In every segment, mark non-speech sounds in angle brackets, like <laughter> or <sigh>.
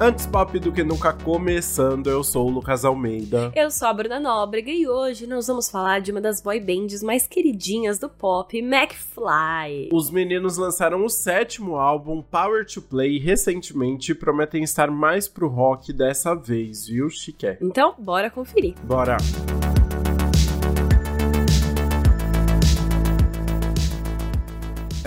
Antes pop do que nunca começando, eu sou o Lucas Almeida. Eu sou a Bruna Nóbrega e hoje nós vamos falar de uma das boy bands mais queridinhas do pop, McFly. Os meninos lançaram o sétimo álbum, Power to Play, recentemente e prometem estar mais pro rock dessa vez, viu, Chiqué? Então, bora conferir. Bora!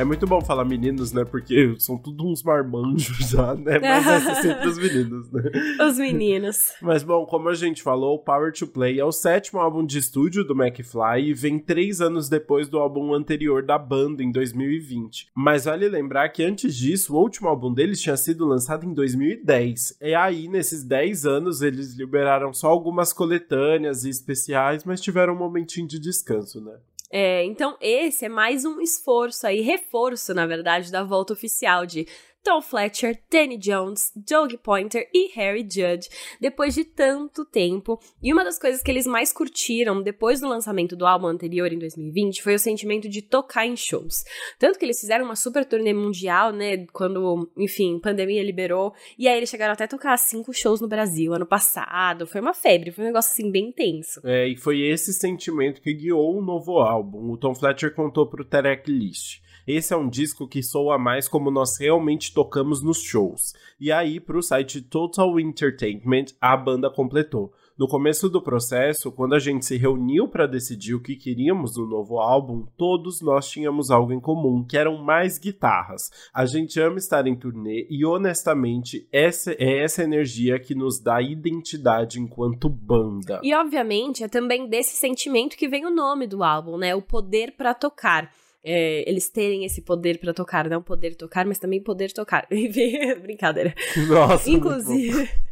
É muito bom falar meninos, né? Porque são tudo uns marmanjos já, né? Mas é sempre os meninos, né? <laughs> Os meninos. Mas bom, como a gente falou, Power to Play é o sétimo álbum de estúdio do McFly e vem três anos depois do álbum anterior da banda, em 2020. Mas vale lembrar que antes disso, o último álbum deles tinha sido lançado em 2010. E aí, nesses 10 anos, eles liberaram só algumas coletâneas e especiais, mas tiveram um momentinho de descanso, né? É, então esse é mais um esforço aí, reforço, na verdade, da volta oficial de Tom Fletcher, Danny Jones, Doug Pointer e Harry Judd, depois de tanto tempo. E uma das coisas que eles mais curtiram depois do lançamento do álbum anterior, em 2020, foi o sentimento de tocar em shows. Tanto que eles fizeram uma super turnê mundial, né, quando, enfim, pandemia liberou, e aí eles chegaram até a tocar cinco shows no Brasil ano passado. Foi uma febre, foi um negócio assim bem intenso. É, e foi esse sentimento que guiou o novo álbum. O Tom Fletcher contou pro Terek List. Esse é um disco que soa mais como nós realmente tocamos nos shows. E aí, pro site Total Entertainment, a banda completou. No começo do processo, quando a gente se reuniu para decidir o que queríamos no novo álbum, todos nós tínhamos algo em comum, que eram mais guitarras. A gente ama estar em turnê e honestamente, essa é essa energia que nos dá identidade enquanto banda. E obviamente, é também desse sentimento que vem o nome do álbum, né? O poder para tocar é, eles terem esse poder para tocar, não poder tocar, mas também poder tocar. <laughs> Brincadeira. Nossa. Inclusive. <laughs>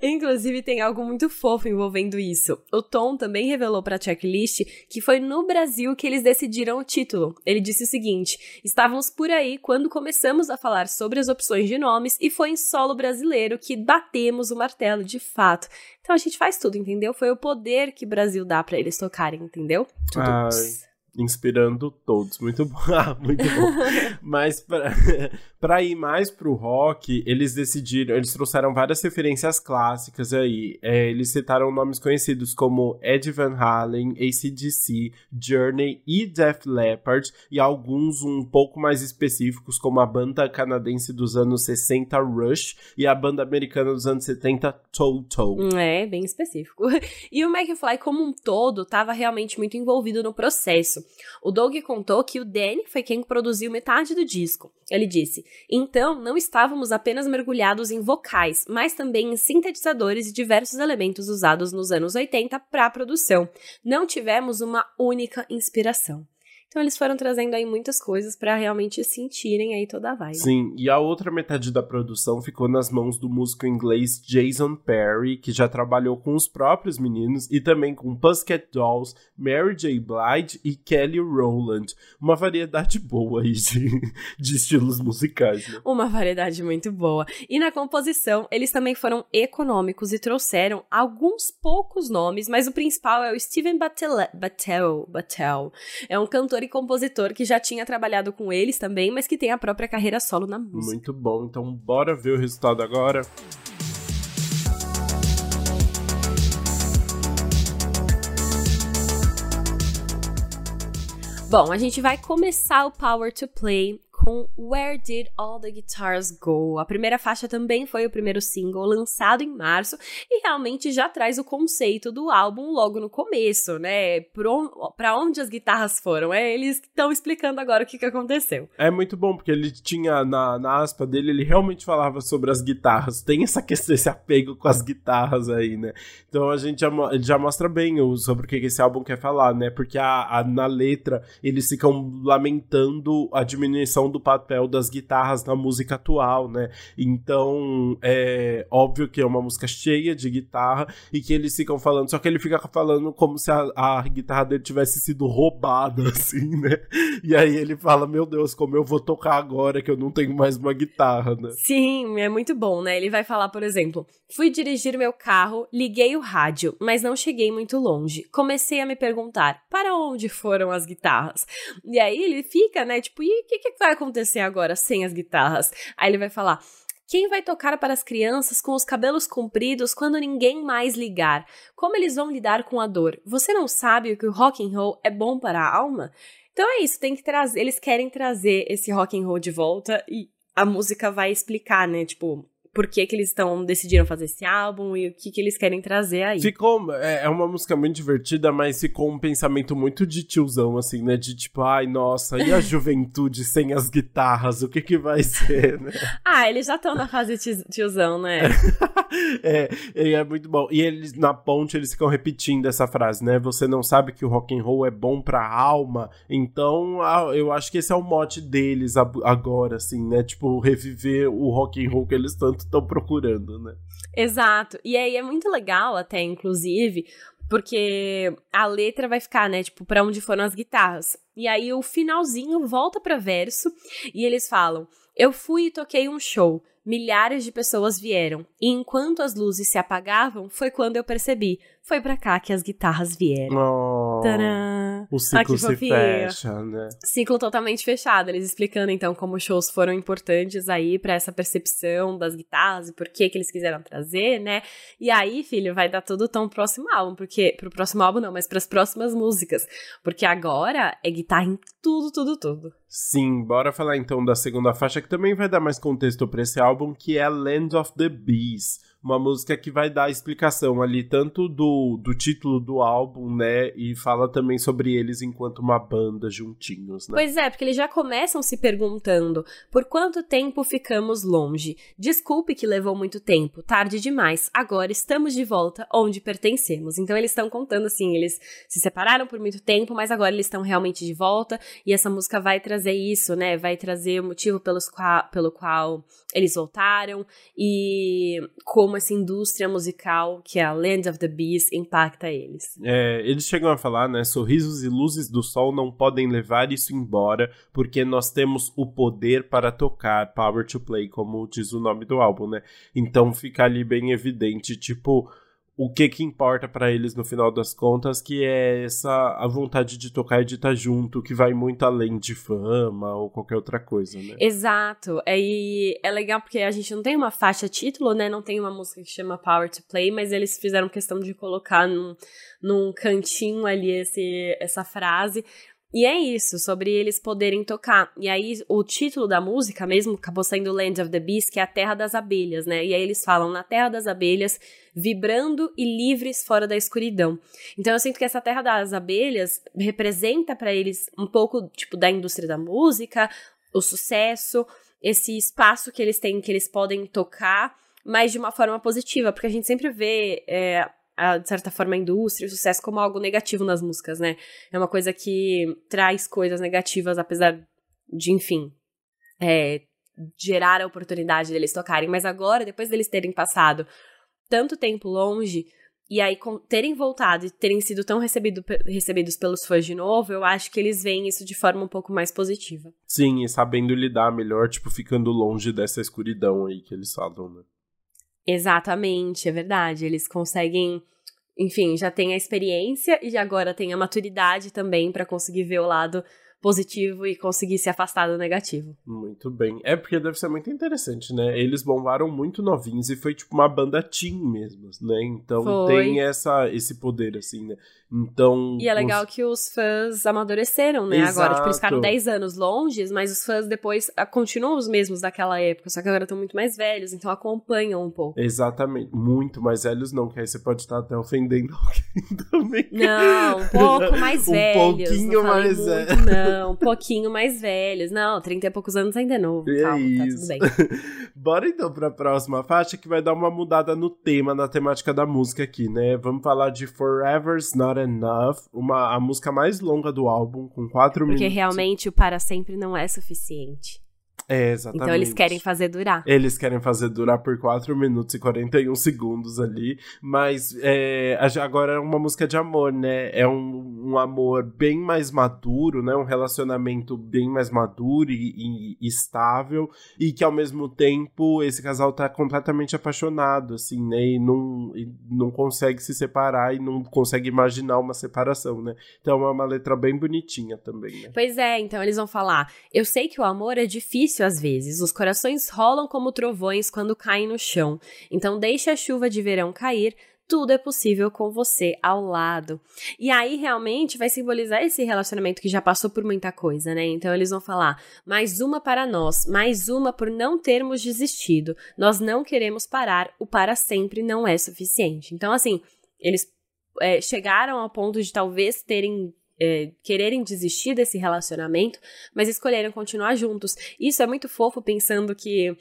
Inclusive, tem algo muito fofo envolvendo isso. O Tom também revelou para a checklist que foi no Brasil que eles decidiram o título. Ele disse o seguinte: Estávamos por aí quando começamos a falar sobre as opções de nomes e foi em solo brasileiro que batemos o martelo de fato. Então a gente faz tudo, entendeu? Foi o poder que o Brasil dá para eles tocarem, entendeu? Tudo. Ai inspirando todos. Muito bom. <laughs> Ah, muito bom. <laughs> Mas para <laughs> ir mais pro rock, eles decidiram, eles trouxeram várias referências clássicas aí. É, eles citaram nomes conhecidos como Ed Van Halen, ACDC, Journey e Def Leppard, e alguns um pouco mais específicos, como a banda canadense dos anos 60 Rush e a banda americana dos anos 70 Toto. É, bem específico. E o McFly como um todo estava realmente muito envolvido no processo. O Doug contou que o Danny foi quem produziu metade do disco. Ele disse: Então, não estávamos apenas mergulhados em vocais, mas também em sintetizadores e diversos elementos usados nos anos 80 para a produção. Não tivemos uma única inspiração. Então eles foram trazendo aí muitas coisas para realmente sentirem aí toda a vibe. Sim, e a outra metade da produção ficou nas mãos do músico inglês Jason Perry, que já trabalhou com os próprios meninos e também com Pussycat Dolls, Mary J. Blige e Kelly Rowland. Uma variedade boa aí de, <laughs> de estilos musicais, né? Uma variedade muito boa. E na composição, eles também foram econômicos e trouxeram alguns poucos nomes, mas o principal é o Steven Battel. Battel, Battel. É um cantor e compositor que já tinha trabalhado com eles também, mas que tem a própria carreira solo na música. Muito bom, então bora ver o resultado agora. Bom, a gente vai começar o Power to Play com Where Did All the Guitars Go? A primeira faixa também foi o primeiro single lançado em março e realmente já traz o conceito do álbum logo no começo, né? Pra onde as guitarras foram? É eles que estão explicando agora o que, que aconteceu. É muito bom, porque ele tinha na, na aspa dele, ele realmente falava sobre as guitarras. Tem essa questão, esse apego com as guitarras aí, né? Então a gente já, já mostra bem o, sobre o que esse álbum quer falar, né? Porque a, a, na letra eles ficam lamentando a diminuição do papel das guitarras na música atual, né? Então, é óbvio que é uma música cheia de guitarra e que eles ficam falando, só que ele fica falando como se a, a guitarra dele tivesse sido roubada, <laughs> assim, né? E aí ele fala, meu Deus, como eu vou tocar agora que eu não tenho mais uma guitarra, né? Sim, é muito bom, né? Ele vai falar, por exemplo, fui dirigir meu carro, liguei o rádio, mas não cheguei muito longe. Comecei a me perguntar, para onde foram as guitarras? E aí ele fica, né, tipo, e o que, que vai acontecer? agora sem as guitarras? Aí ele vai falar: Quem vai tocar para as crianças com os cabelos compridos quando ninguém mais ligar? Como eles vão lidar com a dor? Você não sabe que o rock and roll é bom para a alma? Então é isso, tem que trazer, eles querem trazer esse rock and roll de volta e a música vai explicar, né? Tipo, por que, que eles estão decidiram fazer esse álbum e o que, que eles querem trazer aí. Ficou. É, é uma música muito divertida, mas ficou um pensamento muito de tiozão, assim, né? De tipo, ai, nossa, e a <laughs> juventude sem as guitarras? O que que vai <laughs> ser, né? ah, eles já estão na fase tiozão, né? <laughs> é, é muito bom. E eles, na ponte, eles ficam repetindo essa frase, né? Você não sabe que o rock and roll é bom pra alma. Então, eu acho que esse é o mote deles agora, assim, né? Tipo, reviver o rock and roll que eles tanto estão procurando, né? Exato. E aí é muito legal, até, inclusive, porque a letra vai ficar, né, tipo, para onde foram as guitarras. E aí o finalzinho volta para verso e eles falam: "Eu fui e toquei um show. Milhares de pessoas vieram, e enquanto as luzes se apagavam, foi quando eu percebi, foi para cá que as guitarras vieram." Oh. Tadã! O ciclo ah, se fecha, né? Ciclo totalmente fechado. Eles explicando, então, como os shows foram importantes aí para essa percepção das guitarras e por que que eles quiseram trazer, né? E aí, filho, vai dar tudo tão próximo álbum, porque pro próximo álbum não, mas para as próximas músicas, porque agora é guitarra em tudo, tudo, tudo. Sim, bora falar então da segunda faixa que também vai dar mais contexto para esse álbum, que é Land of the Bees uma música que vai dar explicação ali tanto do, do título do álbum, né, e fala também sobre eles enquanto uma banda juntinhos, né? Pois é, porque eles já começam se perguntando por quanto tempo ficamos longe. Desculpe que levou muito tempo, tarde demais. Agora estamos de volta onde pertencemos. Então eles estão contando assim, eles se separaram por muito tempo, mas agora eles estão realmente de volta e essa música vai trazer isso, né? Vai trazer o motivo pelos qual, pelo qual eles voltaram e como essa indústria musical, que é a Land of the Bees, impacta eles. É, eles chegam a falar, né? Sorrisos e luzes do sol não podem levar isso embora, porque nós temos o poder para tocar, Power to Play, como diz o nome do álbum, né? Então fica ali bem evidente, tipo o que que importa para eles no final das contas, que é essa a vontade de tocar e de estar junto, que vai muito além de fama ou qualquer outra coisa, né? Exato. É, e é legal porque a gente não tem uma faixa título, né? Não tem uma música que chama Power to Play, mas eles fizeram questão de colocar num, num cantinho ali esse, essa frase e é isso, sobre eles poderem tocar. E aí, o título da música mesmo acabou sendo Land of the Beast, que é a Terra das Abelhas, né? E aí eles falam na Terra das Abelhas, vibrando e livres fora da escuridão. Então eu sinto que essa Terra das Abelhas representa para eles um pouco, tipo, da indústria da música, o sucesso, esse espaço que eles têm, que eles podem tocar, mas de uma forma positiva, porque a gente sempre vê é, a, de certa forma, a indústria o sucesso como algo negativo nas músicas, né? É uma coisa que traz coisas negativas, apesar de, enfim, é, gerar a oportunidade deles tocarem. Mas agora, depois deles terem passado tanto tempo longe, e aí com, terem voltado e terem sido tão recebido, recebidos pelos fãs de novo, eu acho que eles veem isso de forma um pouco mais positiva. Sim, e sabendo lidar melhor, tipo, ficando longe dessa escuridão aí que eles falam, né? Exatamente, é verdade. Eles conseguem, enfim, já tem a experiência e agora tem a maturidade também para conseguir ver o lado positivo e conseguir se afastar do negativo. Muito bem. É porque deve ser muito interessante, né? Eles bombaram muito novinhos e foi tipo uma banda teen mesmo, né? Então foi. tem essa, esse poder, assim, né? Então. E é legal os... que os fãs amadureceram, né? Exato. Agora, tipo, eles ficaram 10 anos longe, mas os fãs depois ah, continuam os mesmos daquela época, só que agora estão muito mais velhos, então acompanham um pouco. Exatamente. Muito mais velhos não, que aí você pode estar até ofendendo <laughs> alguém também. Não, um pouco <laughs> mais velhos. Um pouquinho mais velhos. Não, um pouquinho mais velhos. Não, 30 e poucos anos ainda é novo. É Calma, é tá tudo bem. <laughs> Bora então pra próxima faixa que vai dar uma mudada no tema, na temática da música aqui, né? Vamos falar de Forever's Not Not Enough, uma, a música mais longa do álbum, com quatro Porque minutos. Porque realmente o para sempre não é suficiente. É, exatamente. Então eles querem fazer durar. Eles querem fazer durar por 4 minutos e 41 segundos ali. Mas é, agora é uma música de amor, né? É um, um, amor bem mais maduro, né? Um relacionamento bem mais maduro e, e, estável. E que ao mesmo tempo esse casal tá completamente apaixonado, assim, né? E não, e não consegue se separar e não consegue imaginar uma separação, né? Então é uma letra bem bonitinha também, né? Pois é, então eles vão falar: Eu sei que o amor é difícil difícil às vezes. Os corações rolam como trovões quando caem no chão. Então deixe a chuva de verão cair, tudo é possível com você ao lado. E aí realmente vai simbolizar esse relacionamento que já passou por muita coisa, né? Então eles vão falar: mais uma para nós, mais uma por não termos desistido. Nós não queremos parar, o para sempre não é suficiente. Então, assim, eles é, chegaram ao ponto de talvez terem é, quererem desistir desse relacionamento, mas escolheram continuar juntos. Isso é muito fofo pensando que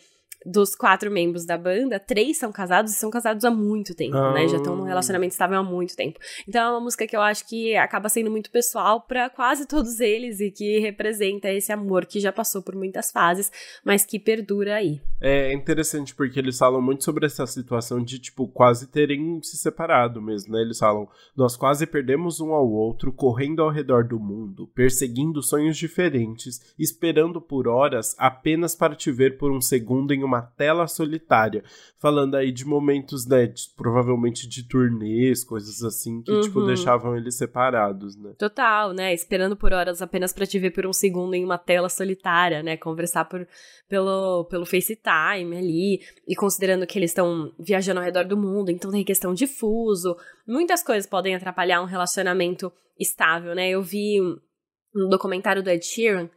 dos quatro membros da banda, três são casados e são casados há muito tempo, né? Já estão num ah. relacionamento estável há muito tempo. Então é uma música que eu acho que acaba sendo muito pessoal para quase todos eles e que representa esse amor que já passou por muitas fases, mas que perdura aí. É interessante porque eles falam muito sobre essa situação de, tipo, quase terem se separado mesmo, né? Eles falam: nós quase perdemos um ao outro, correndo ao redor do mundo, perseguindo sonhos diferentes, esperando por horas apenas para te ver por um segundo em uma uma tela solitária. Falando aí de momentos, né, de, provavelmente de turnês, coisas assim, que, tipo, uhum. tipo, deixavam eles separados, né? Total, né? Esperando por horas apenas para te ver por um segundo em uma tela solitária, né? Conversar por, pelo, pelo FaceTime ali, e considerando que eles estão viajando ao redor do mundo, então tem questão de fuso, muitas coisas podem atrapalhar um relacionamento estável, né? Eu vi um documentário do Ed Sheeran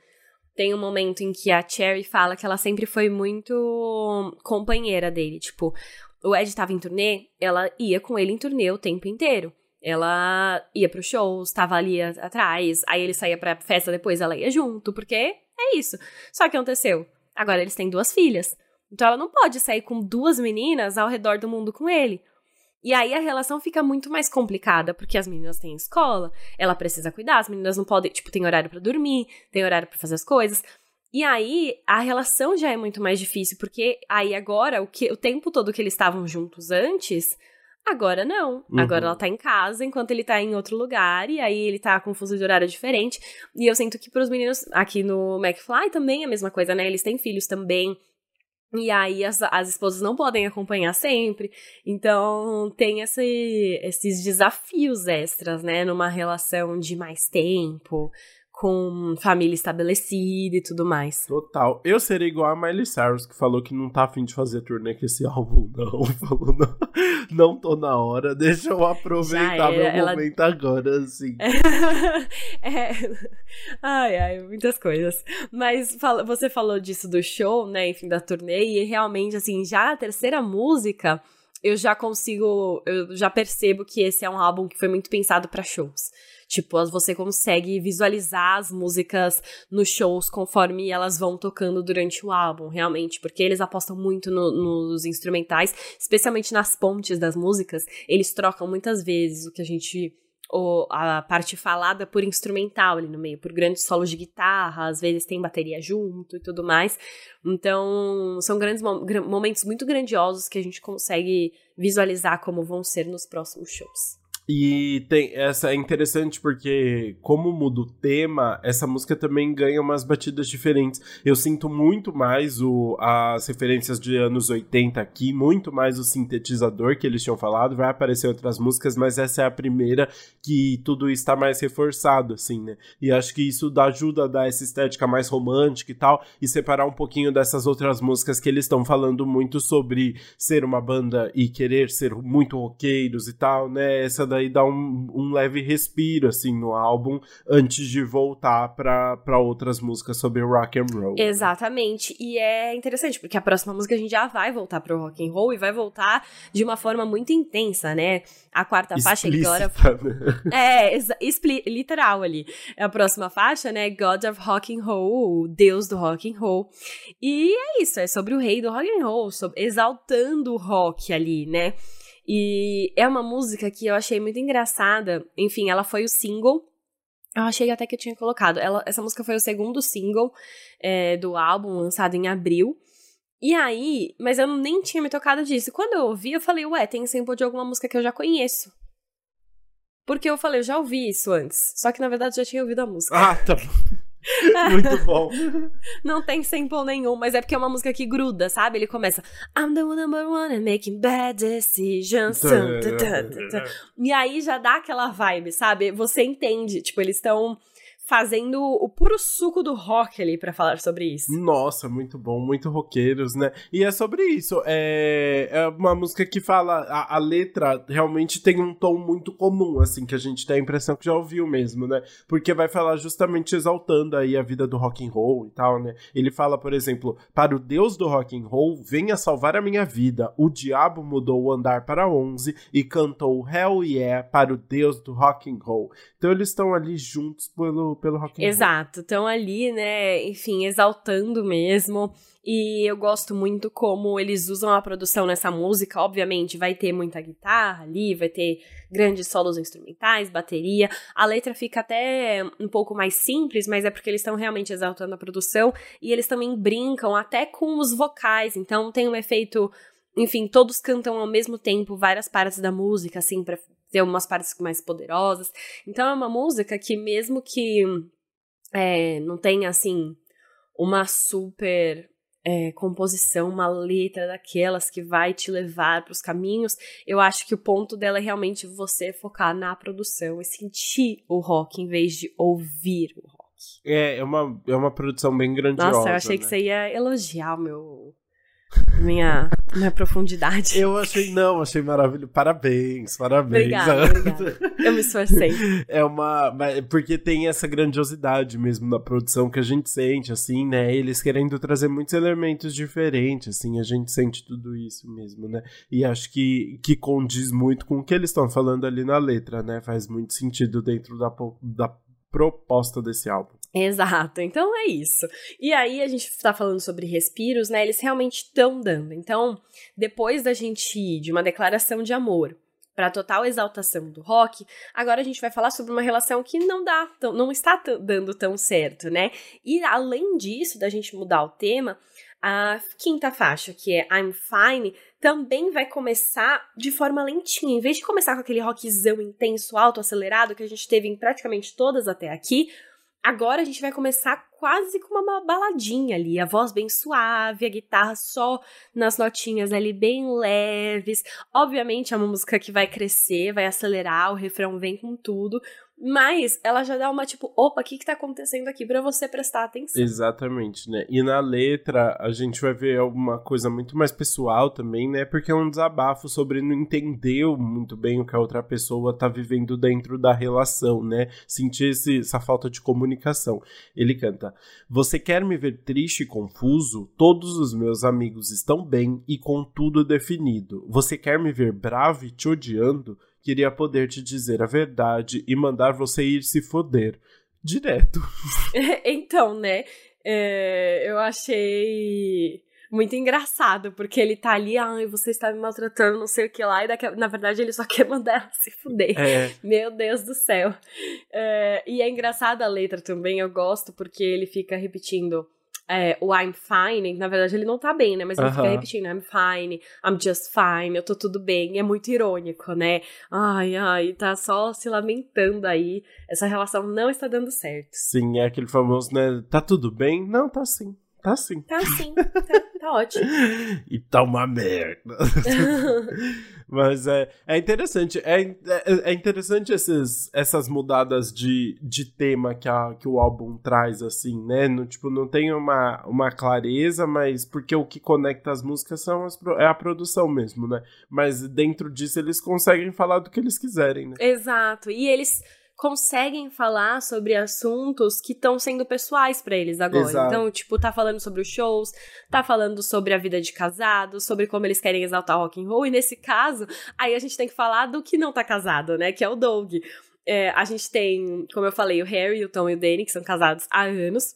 tem um momento em que a Cherry fala que ela sempre foi muito companheira dele. Tipo, o Ed tava em turnê, ela ia com ele em turnê o tempo inteiro. Ela ia pro shows, tava ali atrás, aí ele saía pra festa depois, ela ia junto, porque é isso. Só que aconteceu. Agora eles têm duas filhas. Então ela não pode sair com duas meninas ao redor do mundo com ele. E aí a relação fica muito mais complicada, porque as meninas têm escola, ela precisa cuidar, as meninas não podem, tipo, tem horário para dormir, tem horário para fazer as coisas. E aí a relação já é muito mais difícil, porque aí agora o que o tempo todo que eles estavam juntos antes, agora não. Uhum. Agora ela tá em casa enquanto ele tá em outro lugar e aí ele tá com um fuso de horário diferente. E eu sinto que pros meninos aqui no McFly também é a mesma coisa, né? Eles têm filhos também. E aí as, as esposas não podem acompanhar sempre. Então tem esse, esses desafios extras, né? Numa relação de mais tempo, com família estabelecida e tudo mais. Total. Eu seria igual a Miley Cyrus, que falou que não tá afim de fazer turnê com esse <laughs> álbum, não. Falou, não, não tô na hora, deixa eu aproveitar meu ela... momento agora, assim. <laughs> é... Ai, ai, muitas coisas. Mas você falou disso do show, né, enfim, da turnê, e realmente, assim, já a terceira música eu já consigo, eu já percebo que esse é um álbum que foi muito pensado para shows. Tipo, você consegue visualizar as músicas nos shows conforme elas vão tocando durante o álbum, realmente, porque eles apostam muito no, nos instrumentais, especialmente nas pontes das músicas. Eles trocam muitas vezes o que a gente ou a parte falada por instrumental ali no meio, por grandes solos de guitarra, às vezes tem bateria junto e tudo mais. Então, são grandes momentos muito grandiosos que a gente consegue visualizar como vão ser nos próximos shows. E tem essa é interessante porque como muda o tema, essa música também ganha umas batidas diferentes. Eu sinto muito mais o, as referências de anos 80 aqui, muito mais o sintetizador que eles tinham falado, vai aparecer outras músicas, mas essa é a primeira que tudo está mais reforçado assim, né? E acho que isso dá, ajuda a dar essa estética mais romântica e tal e separar um pouquinho dessas outras músicas que eles estão falando muito sobre ser uma banda e querer ser muito roqueiros e tal, né? Essa da daí dá um, um leve respiro, assim, no álbum, antes de voltar para outras músicas sobre rock and roll. Né? Exatamente. Né? E é interessante, porque a próxima música a gente já vai voltar pro rock and roll e vai voltar de uma forma muito intensa, né? A quarta Explícita, faixa, of... Né? <laughs> É, literal ali. A próxima faixa, né? God of Rock and Roll, o Deus do rock and roll. E é isso, é sobre o rei do rock and roll, sobre, exaltando o rock ali, né? E é uma música que eu achei muito engraçada. Enfim, ela foi o single. Eu achei até que eu tinha colocado. Ela, essa música foi o segundo single é, do álbum, lançado em abril. E aí, mas eu nem tinha me tocado disso. Quando eu ouvi, eu falei, ué, tem sample de alguma música que eu já conheço. Porque eu falei, eu já ouvi isso antes. Só que na verdade eu já tinha ouvido a música. Ah, tá bom. <laughs> Muito bom. Não tem sample nenhum, mas é porque é uma música que gruda, sabe? Ele começa I'm the number one and making bad decisions. e aí já dá aquela vibe, sabe? Você entende. Tipo, eles estão fazendo o puro suco do rock ali para falar sobre isso. Nossa, muito bom, muito roqueiros, né? E é sobre isso. É, é uma música que fala. A, a, letra realmente tem um tom muito comum, assim, que a gente tem a impressão que já ouviu mesmo, né? Porque vai falar justamente exaltando aí a vida do rock and roll e tal, né? Ele fala, por exemplo, para o Deus do rock and roll, venha salvar a minha vida. O diabo mudou o andar para 11 e cantou Hell Yeah para o Deus do rock and roll. Então eles estão ali juntos pelo pelo rock and roll. Exato, estão ali, né, enfim, exaltando mesmo. E eu gosto muito como eles usam a produção nessa música. Obviamente, vai ter muita guitarra ali, vai ter grandes solos instrumentais, bateria. A letra fica até um pouco mais simples, mas é porque eles estão realmente exaltando a produção. E eles também brincam até com os vocais. Então tem um efeito. Enfim, todos cantam ao mesmo tempo várias partes da música, assim, pra ter umas partes mais poderosas. Então é uma música que, mesmo que é, não tenha, assim, uma super é, composição, uma letra daquelas que vai te levar para os caminhos, eu acho que o ponto dela é realmente você focar na produção e sentir o rock em vez de ouvir o rock. É, é uma, é uma produção bem grandiosa. Nossa, eu achei né? que você ia elogiar o meu minha, minha profundidade. Eu achei, não, achei maravilhoso. Parabéns, parabéns. Obrigada, obrigada. Eu me esforcei. <laughs> É uma. Porque tem essa grandiosidade mesmo na produção que a gente sente, assim, né? Eles querendo trazer muitos elementos diferentes, assim, a gente sente tudo isso mesmo, né? E acho que, que condiz muito com o que eles estão falando ali na letra, né? Faz muito sentido dentro da, da proposta desse álbum. Exato, então é isso. E aí a gente tá falando sobre respiros, né? Eles realmente estão dando. Então, depois da gente ir de uma declaração de amor para total exaltação do rock, agora a gente vai falar sobre uma relação que não dá, não está dando tão certo, né? E além disso, da gente mudar o tema, a quinta faixa, que é I'm Fine, também vai começar de forma lentinha. Em vez de começar com aquele rockzão intenso, alto, acelerado que a gente teve em praticamente todas até aqui, Agora a gente vai começar quase com uma baladinha ali, a voz bem suave, a guitarra só nas notinhas ali bem leves. Obviamente é uma música que vai crescer, vai acelerar, o refrão vem com tudo, mas ela já dá uma tipo, opa, o que que tá acontecendo aqui para você prestar atenção. Exatamente, né? E na letra a gente vai ver alguma coisa muito mais pessoal também, né? Porque é um desabafo sobre não entender muito bem o que a outra pessoa tá vivendo dentro da relação, né? Sentir esse, essa falta de comunicação. Ele canta: Você quer me ver triste e confuso? Todos os meus amigos estão bem e com tudo definido. Você quer me ver bravo e te odiando? Queria poder te dizer a verdade e mandar você ir se foder. Direto. <laughs> <laughs> então, né? É, eu achei muito engraçado, porque ele tá ali, ai, você está me maltratando, não sei o que lá, e daqui, na verdade ele só <laughs> quer mandar ela se fuder. É. Meu Deus do céu. É, e é engraçada a letra também, eu gosto, porque ele fica repetindo é, o I'm fine, na verdade ele não tá bem, né? Mas ele uh -huh. fica repetindo, I'm fine, I'm just fine, eu tô tudo bem. E é muito irônico, né? Ai, ai, tá só se lamentando aí. Essa relação não está dando certo. Sim, é aquele famoso, né? Tá tudo bem? Não, tá sim. Tá sim. Tá sim, tá, tá ótimo. <laughs> e tá uma merda. <laughs> Mas é, é interessante, é, é, é, interessante esses, essas mudadas de, de tema que, a, que o álbum traz, assim, né? No, tipo, não tem uma, uma clareza, mas porque o que conecta as músicas são as, é a produção mesmo, né? Mas dentro disso eles conseguem falar do que eles quiserem, né? Exato, e eles conseguem falar sobre assuntos que estão sendo pessoais para eles agora. Exato. Então, tipo, tá falando sobre os shows, tá falando sobre a vida de casado, sobre como eles querem exaltar o rock and roll, e nesse caso, aí a gente tem que falar do que não tá casado, né, que é o Doug. É, a gente tem, como eu falei, o Harry, o Tom e o Danny, que são casados há anos.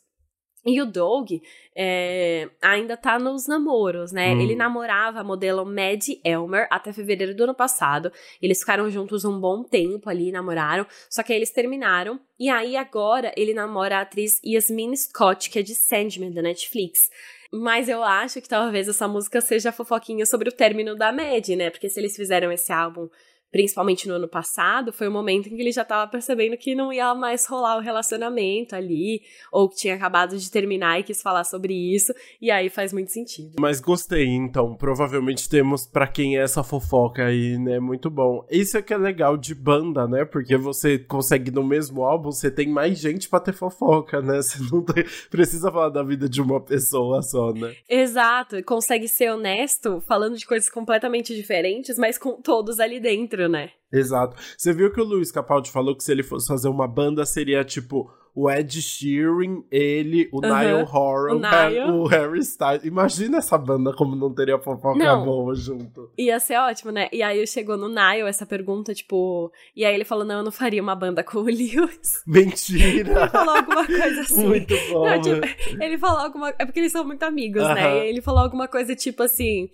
E o Doug é, ainda tá nos namoros, né? Hum. Ele namorava a modelo Maddie Elmer até fevereiro do ano passado. Eles ficaram juntos um bom tempo ali, namoraram. Só que aí eles terminaram. E aí agora ele namora a atriz Yasmin Scott, que é de Sandman, da Netflix. Mas eu acho que talvez essa música seja fofoquinha sobre o término da Maddie, né? Porque se eles fizeram esse álbum principalmente no ano passado, foi o momento em que ele já tava percebendo que não ia mais rolar o relacionamento ali, ou que tinha acabado de terminar e quis falar sobre isso, e aí faz muito sentido. Mas gostei, então, provavelmente temos para quem é essa fofoca aí, né, muito bom. Isso é que é legal de banda, né, porque você consegue no mesmo álbum, você tem mais gente para ter fofoca, né, você não tem, precisa falar da vida de uma pessoa só, né. Exato, consegue ser honesto, falando de coisas completamente diferentes, mas com todos ali dentro, né? Exato. Você viu que o Luiz Capaldi falou que se ele fosse fazer uma banda seria tipo o Ed Sheeran, ele, o uhum. Niall Horan, o, o, Harry Styles. Imagina essa banda como não teria fofoca não. boa junto. Ia ser ótimo, né? E aí chegou no Niall essa pergunta, tipo... E aí ele falou, não, eu não faria uma banda com o Lewis. <laughs> Mentira! ele falou alguma coisa assim. Muito bom. Não, tipo, ele falou alguma... É porque eles são muito amigos, uhum. né? E ele falou alguma coisa tipo assim...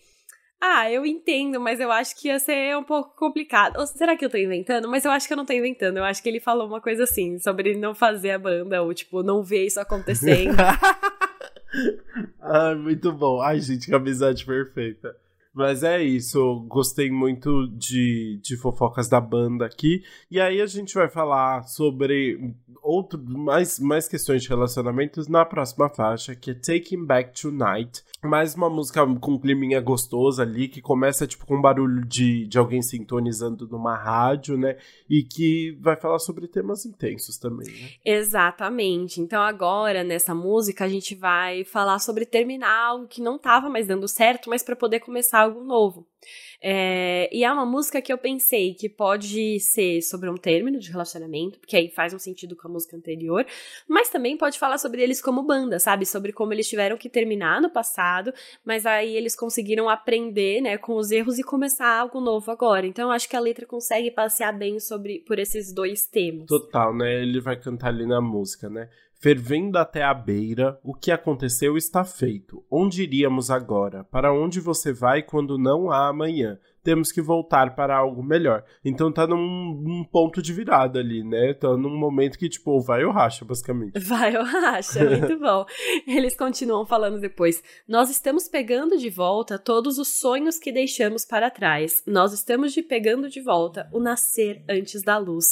Ah, eu entendo, mas eu acho que ia ser um pouco complicado. Ou será que eu tô inventando? Mas eu acho que eu não tô inventando. Eu acho que ele falou uma coisa assim, sobre não fazer a banda, ou tipo, não ver isso acontecendo. Ai, <laughs> muito bom. Ai, gente, que amizade perfeita. Mas é isso, gostei muito de, de fofocas da banda aqui. E aí a gente vai falar sobre outro, mais, mais questões de relacionamentos na próxima faixa, que é Taking Back Tonight. Mais uma música com um climinha gostoso ali, que começa tipo com um barulho de, de alguém sintonizando numa rádio, né? E que vai falar sobre temas intensos também, né? Exatamente. Então agora, nessa música, a gente vai falar sobre terminar algo que não tava mais dando certo, mas para poder começar algo novo. É, e é uma música que eu pensei que pode ser sobre um término de relacionamento, porque aí faz um sentido com a música anterior, mas também pode falar sobre eles como banda, sabe? Sobre como eles tiveram que terminar no passado, mas aí eles conseguiram aprender, né, com os erros e começar algo novo agora. Então eu acho que a letra consegue passear bem sobre por esses dois temas. Total, né? Ele vai cantar ali na música, né? Fervendo até a beira, o que aconteceu está feito. Onde iríamos agora? Para onde você vai quando não há amanhã? Temos que voltar para algo melhor. Então tá num, num ponto de virada ali, né? Tá num momento que, tipo, vai ou racha, basicamente. Vai ou racha, muito <laughs> bom. Eles continuam falando depois. Nós estamos pegando de volta todos os sonhos que deixamos para trás. Nós estamos de pegando de volta o nascer antes da luz.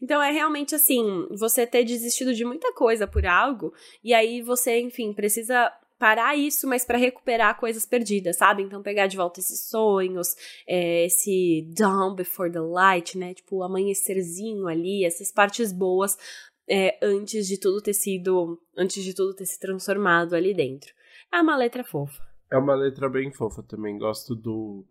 Então é realmente assim, você ter desistido de muita coisa por algo, e aí você, enfim, precisa parar isso, mas para recuperar coisas perdidas, sabe? Então pegar de volta esses sonhos, é, esse dawn before the light, né? Tipo, o amanhecerzinho ali, essas partes boas é, antes de tudo ter sido, antes de tudo ter se transformado ali dentro. É uma letra fofa. É uma letra bem fofa também. Gosto do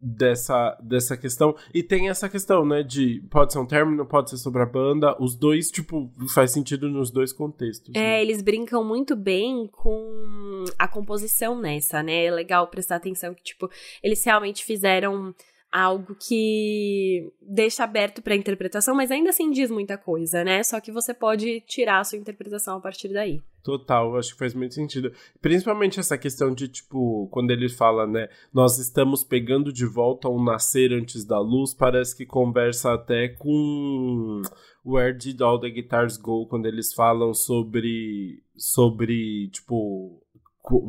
dessa, dessa questão. E tem essa questão, né, de pode ser um término, pode ser sobre a banda, os dois, tipo, faz sentido nos dois contextos. É, né? eles brincam muito bem com a composição nessa, né? É legal prestar atenção que, tipo, eles realmente fizeram algo que deixa aberto para interpretação, mas ainda assim diz muita coisa, né? Só que você pode tirar a sua interpretação a partir daí. Total, acho que faz muito sentido. Principalmente essa questão de, tipo, quando ele fala, né, nós estamos pegando de volta um nascer antes da luz, parece que conversa até com Where Did All the Guitars Go, quando eles falam sobre, sobre, tipo,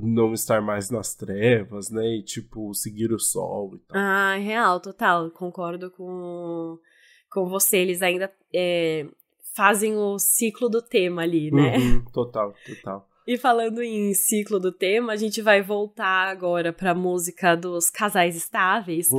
não estar mais nas trevas, né? E, tipo, seguir o sol e tal. Ah, real, total. Concordo com, com você. Eles ainda é, fazem o ciclo do tema ali, né? Uhum, total, total. E falando em ciclo do tema, a gente vai voltar agora para a música dos casais estáveis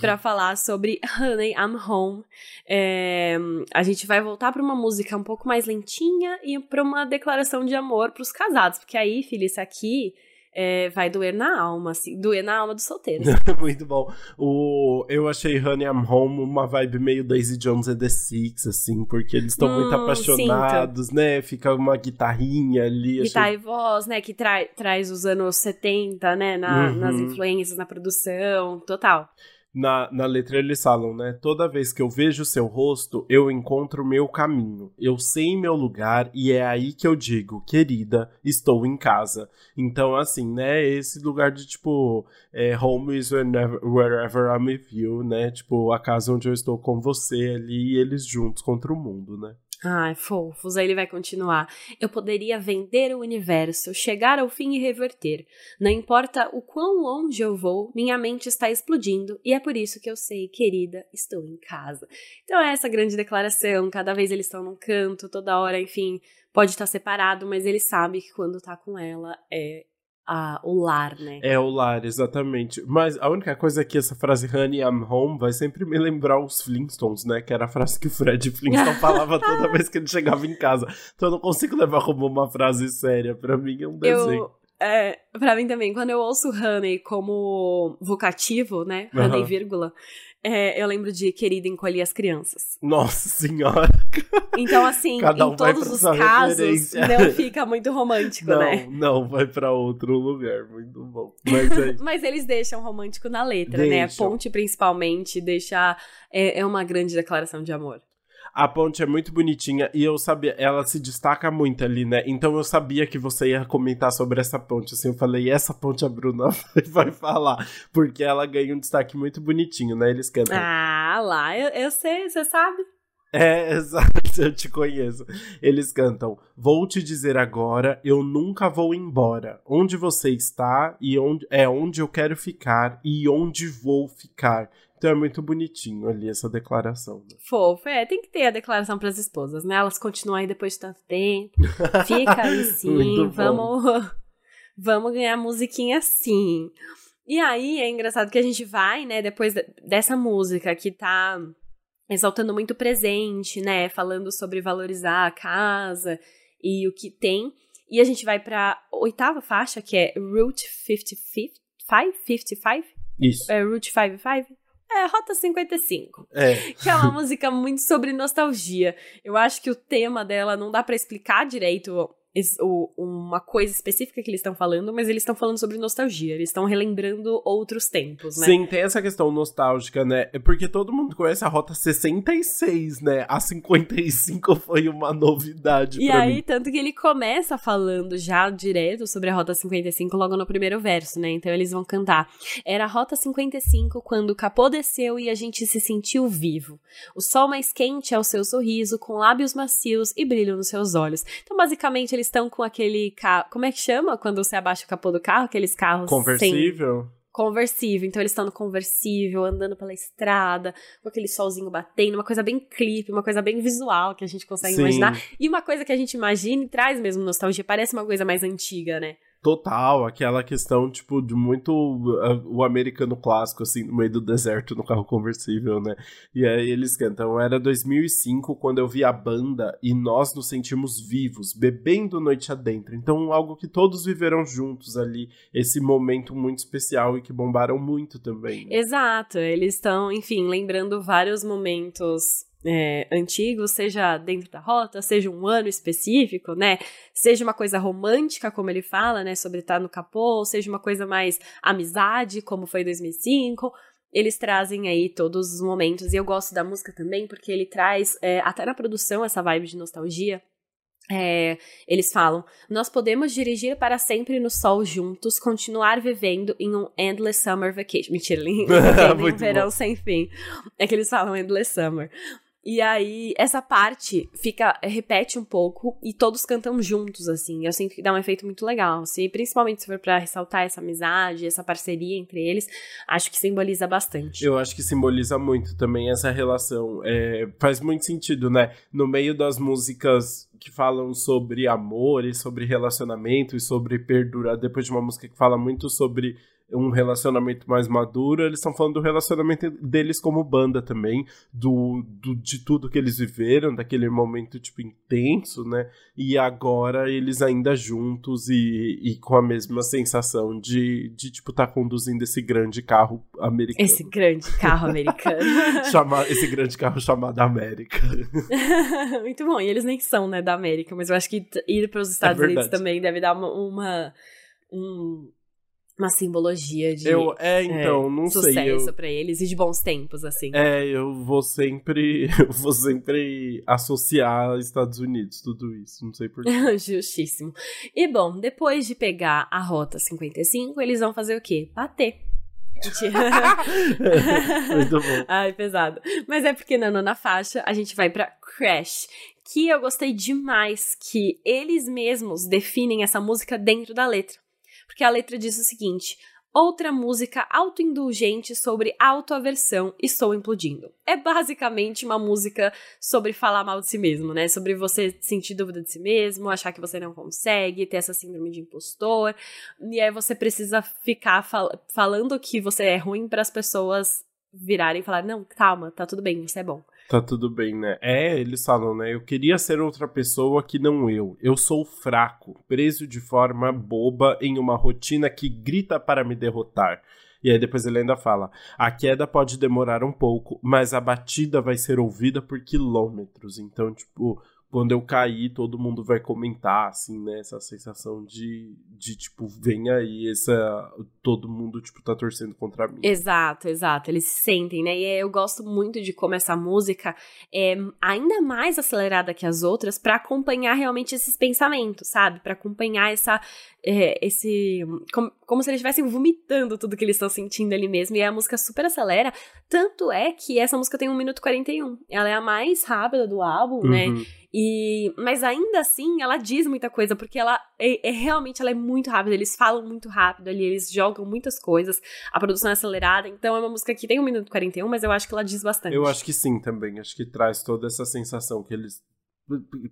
para falar sobre Honey I'm Home. É, a gente vai voltar para uma música um pouco mais lentinha e para uma declaração de amor para os casados, porque aí, filha, isso aqui é, vai doer na alma, assim, doer na alma dos solteiros. <laughs> Muito bom. O, eu achei Honey I'm Home uma vibe meio Daisy Jones and the Six, assim, porque eles estão hum, muito apaixonados, sinto. né? Fica uma guitarrinha ali. Guitarra achei... e voz, né? Que tra traz os anos 70, né? Na, uhum. Nas influências, na produção, total na, na letra eles falam, né? Toda vez que eu vejo seu rosto, eu encontro meu caminho. Eu sei meu lugar e é aí que eu digo, querida, estou em casa. Então, assim, né? Esse lugar de tipo, é, home is whenever, wherever I'm with you, né? Tipo, a casa onde eu estou com você ali e eles juntos contra o mundo, né? Ai, fofos, aí ele vai continuar. Eu poderia vender o universo, chegar ao fim e reverter. Não importa o quão longe eu vou, minha mente está explodindo e é por isso que eu sei, querida, estou em casa. Então é essa grande declaração, cada vez eles estão num canto, toda hora, enfim, pode estar separado, mas ele sabe que quando tá com ela é a, o lar, né? É o lar, exatamente. Mas a única coisa é que essa frase Honey, I'm home vai sempre me lembrar os Flintstones, né? Que era a frase que o Fred <laughs> Flintstone falava toda vez que ele chegava em casa. Então eu não consigo levar como uma frase séria. Pra mim é um desenho. Eu... É, pra mim também, quando eu ouço honey como vocativo, né? Honey, uhum. vírgula, é, eu lembro de Querida Encolher as Crianças. Nossa Senhora! Então, assim, <laughs> Cada um em todos os casos, referência. não fica muito romântico, não, né? Não, vai para outro lugar. Muito bom. Mas, é... <laughs> Mas, eles deixam romântico na letra, deixam. né? A ponte, principalmente, deixa. É, é uma grande declaração de amor. A ponte é muito bonitinha e eu sabia, ela se destaca muito ali, né? Então eu sabia que você ia comentar sobre essa ponte. Assim, eu falei, essa ponte a Bruna <laughs> vai falar, porque ela ganha um destaque muito bonitinho, né? Eles cantam. Ah, lá, eu, eu sei, você sabe. É, <laughs> exato, eu te conheço. Eles cantam: Vou te dizer agora, eu nunca vou embora. Onde você está e onde é onde eu quero ficar e onde vou ficar. Então é muito bonitinho ali essa declaração. Né? Fofo, é, tem que ter a declaração para as esposas, né? Elas continuam aí depois de tanto tempo. Fica aí <laughs> sim, vamos, vamos ganhar musiquinha assim. E aí é engraçado que a gente vai, né, depois dessa música que tá exaltando muito o presente, né, falando sobre valorizar a casa e o que tem. E a gente vai pra oitava faixa, que é Route 55? 55? Isso. É Route 55? É, Rota 55. É. Que é uma <laughs> música muito sobre nostalgia. Eu acho que o tema dela não dá para explicar direito o, uma coisa específica que eles estão falando, mas eles estão falando sobre nostalgia, eles estão relembrando outros tempos, né? Sim, tem essa questão nostálgica, né? É porque todo mundo conhece a Rota 66, né? A 55 foi uma novidade E aí, mim. tanto que ele começa falando já direto sobre a Rota 55 logo no primeiro verso, né? Então eles vão cantar. Era a Rota 55 quando o capô desceu e a gente se sentiu vivo. O sol mais quente é o seu sorriso, com lábios macios e brilho nos seus olhos. Então, basicamente, eles estão com aquele carro. Como é que chama quando você abaixa o capô do carro? Aqueles carros. Conversível? Sem... Conversível. Então eles estão no conversível, andando pela estrada, com aquele solzinho batendo, uma coisa bem clipe, uma coisa bem visual que a gente consegue Sim. imaginar. E uma coisa que a gente imagina e traz mesmo nostalgia. Parece uma coisa mais antiga, né? Total, aquela questão, tipo, de muito uh, o americano clássico, assim, no meio do deserto, no carro conversível, né? E aí eles cantam, era 2005 quando eu vi a banda e nós nos sentimos vivos, bebendo noite adentro. Então, algo que todos viveram juntos ali, esse momento muito especial e que bombaram muito também. Né? Exato, eles estão, enfim, lembrando vários momentos é, antigo, seja dentro da rota, seja um ano específico, né? Seja uma coisa romântica, como ele fala, né? Sobre estar no capô, seja uma coisa mais amizade, como foi 2005. Eles trazem aí todos os momentos. E eu gosto da música também, porque ele traz, é, até na produção, essa vibe de nostalgia. É, eles falam: Nós podemos dirigir para sempre no sol juntos, continuar vivendo em um endless summer vacation. Mentira, <laughs> em um <laughs> verão bom. sem fim. É que eles falam endless summer. E aí, essa parte fica, repete um pouco e todos cantam juntos, assim. Eu sinto que dá um efeito muito legal. Se, principalmente se for pra ressaltar essa amizade, essa parceria entre eles, acho que simboliza bastante. Eu acho que simboliza muito também essa relação. É, faz muito sentido, né? No meio das músicas que falam sobre amor e sobre relacionamento e sobre perdurar, depois de uma música que fala muito sobre um relacionamento mais maduro, eles estão falando do relacionamento deles como banda também, do, do, de tudo que eles viveram, daquele momento, tipo, intenso, né? E agora eles ainda juntos e, e com a mesma sensação de, de tipo, estar tá conduzindo esse grande carro americano. Esse grande carro <laughs> americano. Chama, esse grande carro chamado América. <laughs> Muito bom, e eles nem são, né, da América, mas eu acho que ir para os Estados é Unidos também deve dar uma, uma um, uma simbologia de eu, é, então, é, não sucesso sei, eu, pra eles e de bons tempos, assim. É, eu vou sempre <laughs> eu vou sempre associar Estados Unidos tudo isso, não sei porquê. <laughs> Justíssimo. E bom, depois de pegar a rota 55, eles vão fazer o quê? Bater. <laughs> Muito bom. Ai, pesado. Mas é porque na nona faixa a gente vai pra Crash, que eu gostei demais que eles mesmos definem essa música dentro da letra. Porque a letra diz o seguinte: outra música autoindulgente sobre autoaversão, Estou Implodindo. É basicamente uma música sobre falar mal de si mesmo, né? Sobre você sentir dúvida de si mesmo, achar que você não consegue, ter essa síndrome de impostor. E aí você precisa ficar fal falando que você é ruim para as pessoas virarem e falar: não, calma, tá tudo bem, você é bom. Tá tudo bem, né? É, eles falam, né? Eu queria ser outra pessoa que não eu. Eu sou fraco, preso de forma boba em uma rotina que grita para me derrotar. E aí depois ele ainda fala: a queda pode demorar um pouco, mas a batida vai ser ouvida por quilômetros. Então, tipo, quando eu cair, todo mundo vai comentar, assim, né? Essa sensação de, de tipo, vem aí, essa. Todo mundo, tipo, tá torcendo contra mim. Exato, exato. Eles sentem, né? E eu gosto muito de como essa música é ainda mais acelerada que as outras para acompanhar realmente esses pensamentos, sabe? Para acompanhar essa. É, esse. Como, como se eles estivessem vomitando tudo que eles estão sentindo ali mesmo. E a música super acelera. Tanto é que essa música tem 1 minuto e 41. Ela é a mais rápida do álbum, né? uhum. né? E, mas ainda assim, ela diz muita coisa, porque ela é, é, realmente ela é muito rápida, eles falam muito rápido ali, eles jogam muitas coisas, a produção é acelerada, então é uma música que tem 1 minuto e 41, mas eu acho que ela diz bastante. Eu acho que sim também, acho que traz toda essa sensação que eles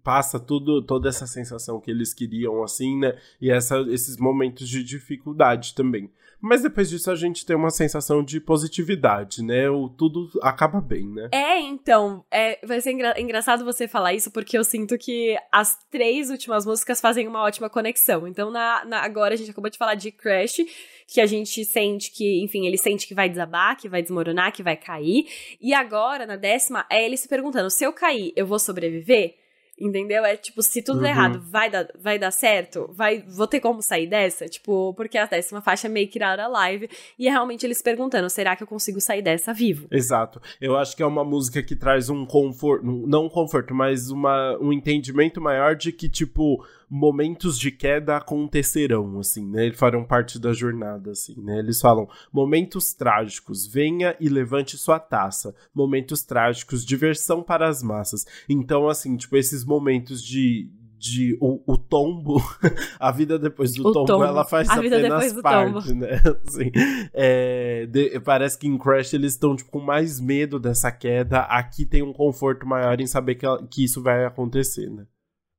passa tudo toda essa sensação que eles queriam assim, né? E essa, esses momentos de dificuldade também. Mas depois disso a gente tem uma sensação de positividade, né? O tudo acaba bem, né? É, então, é, vai ser engra engraçado você falar isso porque eu sinto que as três últimas músicas fazem uma ótima conexão. Então, na, na agora a gente acabou de falar de Crash, que a gente sente que, enfim, ele sente que vai desabar, que vai desmoronar, que vai cair. E agora, na décima, é ele se perguntando: se eu cair, eu vou sobreviver? Entendeu? É tipo, se tudo uhum. der errado, vai dar, vai dar certo? Vai, vou ter como sair dessa? Tipo, porque a décima faixa é meio que a live. E é realmente eles perguntando: será que eu consigo sair dessa vivo? Exato. Eu acho que é uma música que traz um conforto, não um conforto, mas uma, um entendimento maior de que, tipo, momentos de queda acontecerão, assim, né? Eles farão parte da jornada, assim, né? Eles falam momentos trágicos, venha e levante sua taça. Momentos trágicos, diversão para as massas. Então, assim, tipo, esses momentos de, de o, o, tombo, <laughs> a vida depois do tombo, tombo, ela faz a apenas parte, né? <laughs> Assim, é, de, parece que em Crash eles estão tipo, com mais medo dessa queda. Aqui tem um conforto maior em saber que, que isso vai acontecer, né?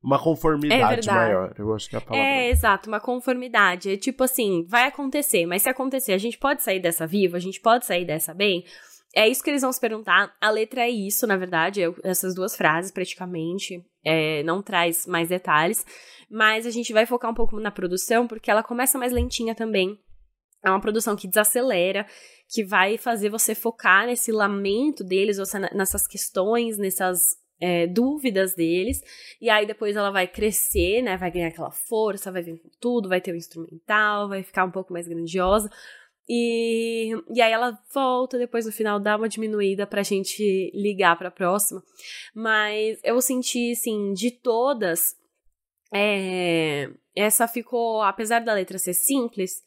Uma conformidade é maior. Eu acho que é a palavra. É, exato, uma conformidade. É tipo assim, vai acontecer, mas se acontecer, a gente pode sair dessa viva, a gente pode sair dessa bem. É isso que eles vão se perguntar. A letra é isso, na verdade, é essas duas frases praticamente. É, não traz mais detalhes. Mas a gente vai focar um pouco na produção, porque ela começa mais lentinha também. É uma produção que desacelera, que vai fazer você focar nesse lamento deles, você, nessas questões, nessas é, dúvidas deles, e aí depois ela vai crescer, né? Vai ganhar aquela força, vai vir com tudo, vai ter o um instrumental, vai ficar um pouco mais grandiosa. E, e aí ela volta, depois no final dá uma diminuída pra gente ligar pra próxima. Mas eu senti, assim, de todas, é, essa ficou, apesar da letra ser simples,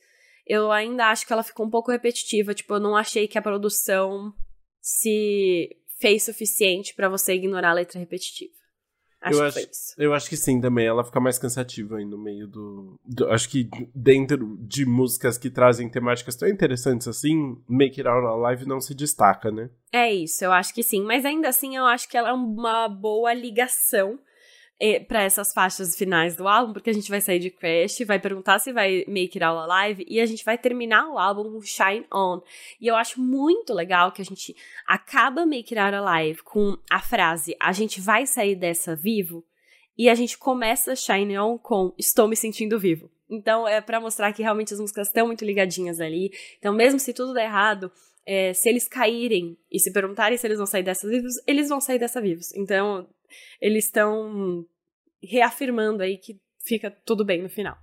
eu ainda acho que ela ficou um pouco repetitiva. Tipo, eu não achei que a produção se fez suficiente para você ignorar a letra repetitiva. Acho eu, acho, eu acho que sim também. Ela fica mais cansativa aí no meio do, do, Acho que dentro de músicas que trazem temáticas tão interessantes assim, Make It Out Alive não se destaca, né? É isso, eu acho que sim. Mas ainda assim, eu acho que ela é uma boa ligação para essas faixas finais do álbum, porque a gente vai sair de Crash, vai perguntar se vai make it all alive e a gente vai terminar o álbum Shine On. E eu acho muito legal que a gente acaba Make It Out Alive com a frase a gente vai sair dessa vivo e a gente começa Shine On com estou me sentindo vivo. Então é para mostrar que realmente as músicas estão muito ligadinhas ali. Então mesmo se tudo der errado, é, se eles caírem e se perguntarem se eles vão sair dessa vivos, eles vão sair dessa vivos. Então, eles estão reafirmando aí que fica tudo bem no final.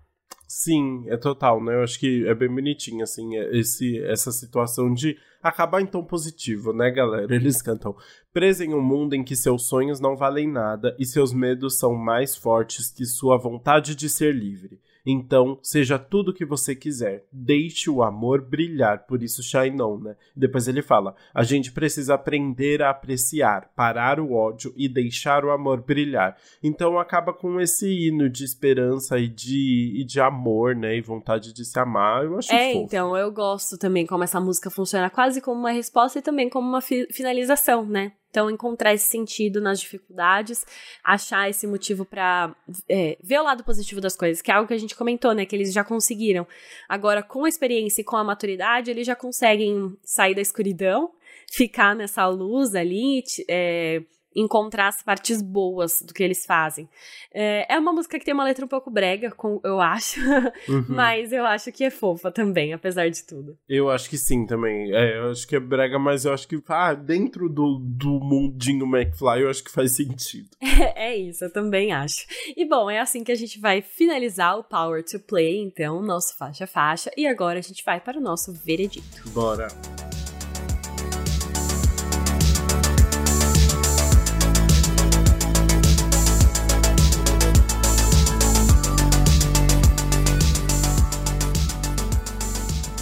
Sim, é total, né? Eu acho que é bem bonitinho, assim, é esse, essa situação de acabar em tom positivo, né, galera? Eles cantam: Preso em um mundo em que seus sonhos não valem nada e seus medos são mais fortes que sua vontade de ser livre. Então, seja tudo o que você quiser. Deixe o amor brilhar, por isso shine on, né? Depois ele fala: a gente precisa aprender a apreciar, parar o ódio e deixar o amor brilhar. Então acaba com esse hino de esperança e de, e de amor, né? E vontade de se amar. Eu acho É, fofo. então, eu gosto também como essa música funciona quase como uma resposta e também como uma fi- finalização, né? Então, encontrar esse sentido nas dificuldades, achar esse motivo pra é, ver o lado positivo das coisas, que é algo que a gente comentou, né? Que eles já conseguiram. Agora, com a experiência e com a maturidade, eles já conseguem sair da escuridão, ficar nessa luz ali, é, encontrar as partes boas do que eles fazem. É, é uma música que tem uma letra um pouco brega, com, eu acho, <laughs> Uhum. mas eu acho que é fofa também, apesar de tudo. Eu acho que sim também. É, eu acho que é brega, mas eu acho que ah, dentro do, do mundinho McFly eu acho que faz sentido. <laughs> É isso, eu também acho. E bom, é assim que a gente vai finalizar o Power to Play, então, nosso faixa a faixa. E agora a gente vai para o nosso veredito. Bora.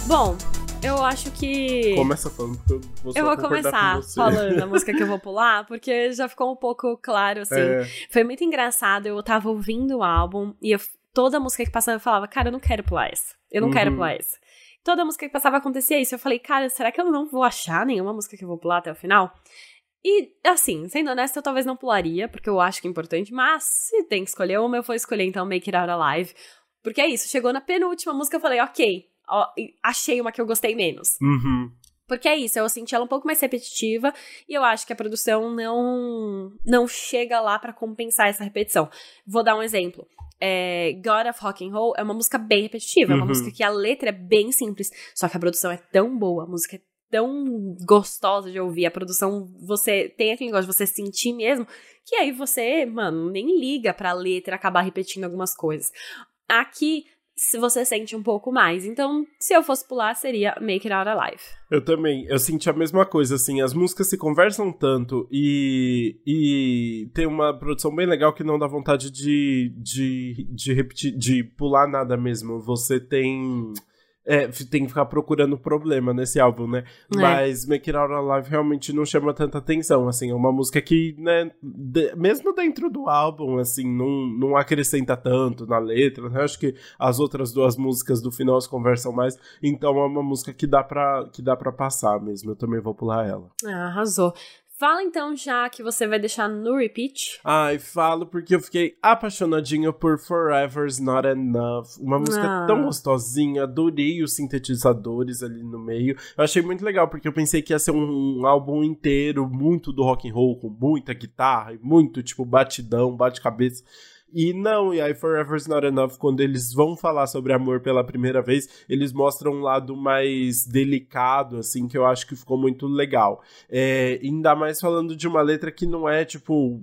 Bom, eu acho que. Começa falando que eu vou eu vou começar com falando a <laughs> música que eu vou pular, porque já ficou um pouco claro, assim. É, Foi muito engraçado, eu tava ouvindo o álbum e eu- toda música que passava eu falava, cara, eu não quero pular essa. Eu não quero Uhum. pular essa. Toda música que passava acontecia isso. Eu falei, cara, será que eu não vou achar nenhuma música que eu vou pular até o final? E, assim, sendo honesta, eu talvez não pularia, porque eu acho que é importante, mas se tem que escolher uma, eu vou escolher então Make It Out Alive. Porque é isso, chegou na penúltima música, eu falei, ok, ó, achei uma que eu gostei menos. uhum. Porque é isso, eu senti ela um pouco mais repetitiva e eu acho que a produção não não chega lá pra compensar essa repetição. Vou dar um exemplo. É, God of Rock and Roll é uma música bem repetitiva, é uma Uhum. música que a letra é bem simples, só que a produção é tão boa, a música é tão gostosa de ouvir, a produção, você tem aquele negócio de você sentir mesmo, que aí você, mano, nem liga pra letra acabar repetindo algumas coisas. Aqui, se você sente um pouco mais. Então, se eu fosse pular, seria Make It Out Alive. Eu também, eu senti a mesma coisa, assim, as músicas se conversam tanto e, e tem uma produção bem legal que não dá vontade de, de, de repetir, de pular nada mesmo. Você tem. É, tem que ficar procurando problema nesse álbum, né? É. Mas Make It Out Alive realmente não chama tanta atenção, assim, é uma música que, né, de- mesmo dentro do álbum, assim, não, não acrescenta tanto na letra, né? Acho que as outras duas músicas do final se conversam mais, então é uma música que dá pra, que dá pra passar mesmo, eu também vou pular ela. Ah, arrasou. Fala então já que você vai deixar no repeat. Ai, falo porque eu fiquei apaixonadinho por Forever's Not Enough. Uma música Ah. tão gostosinha, adorei os sintetizadores ali no meio. Eu achei muito legal, porque eu pensei que ia ser um, um álbum inteiro, muito do rock and roll, com muita guitarra e muito, tipo, batidão, bate-cabeça. E não, e aí Forever's Not Enough, quando eles vão falar sobre amor pela primeira vez, eles mostram um lado mais delicado, assim, que eu acho que ficou muito legal. É, ainda mais falando de uma letra que não é, tipo,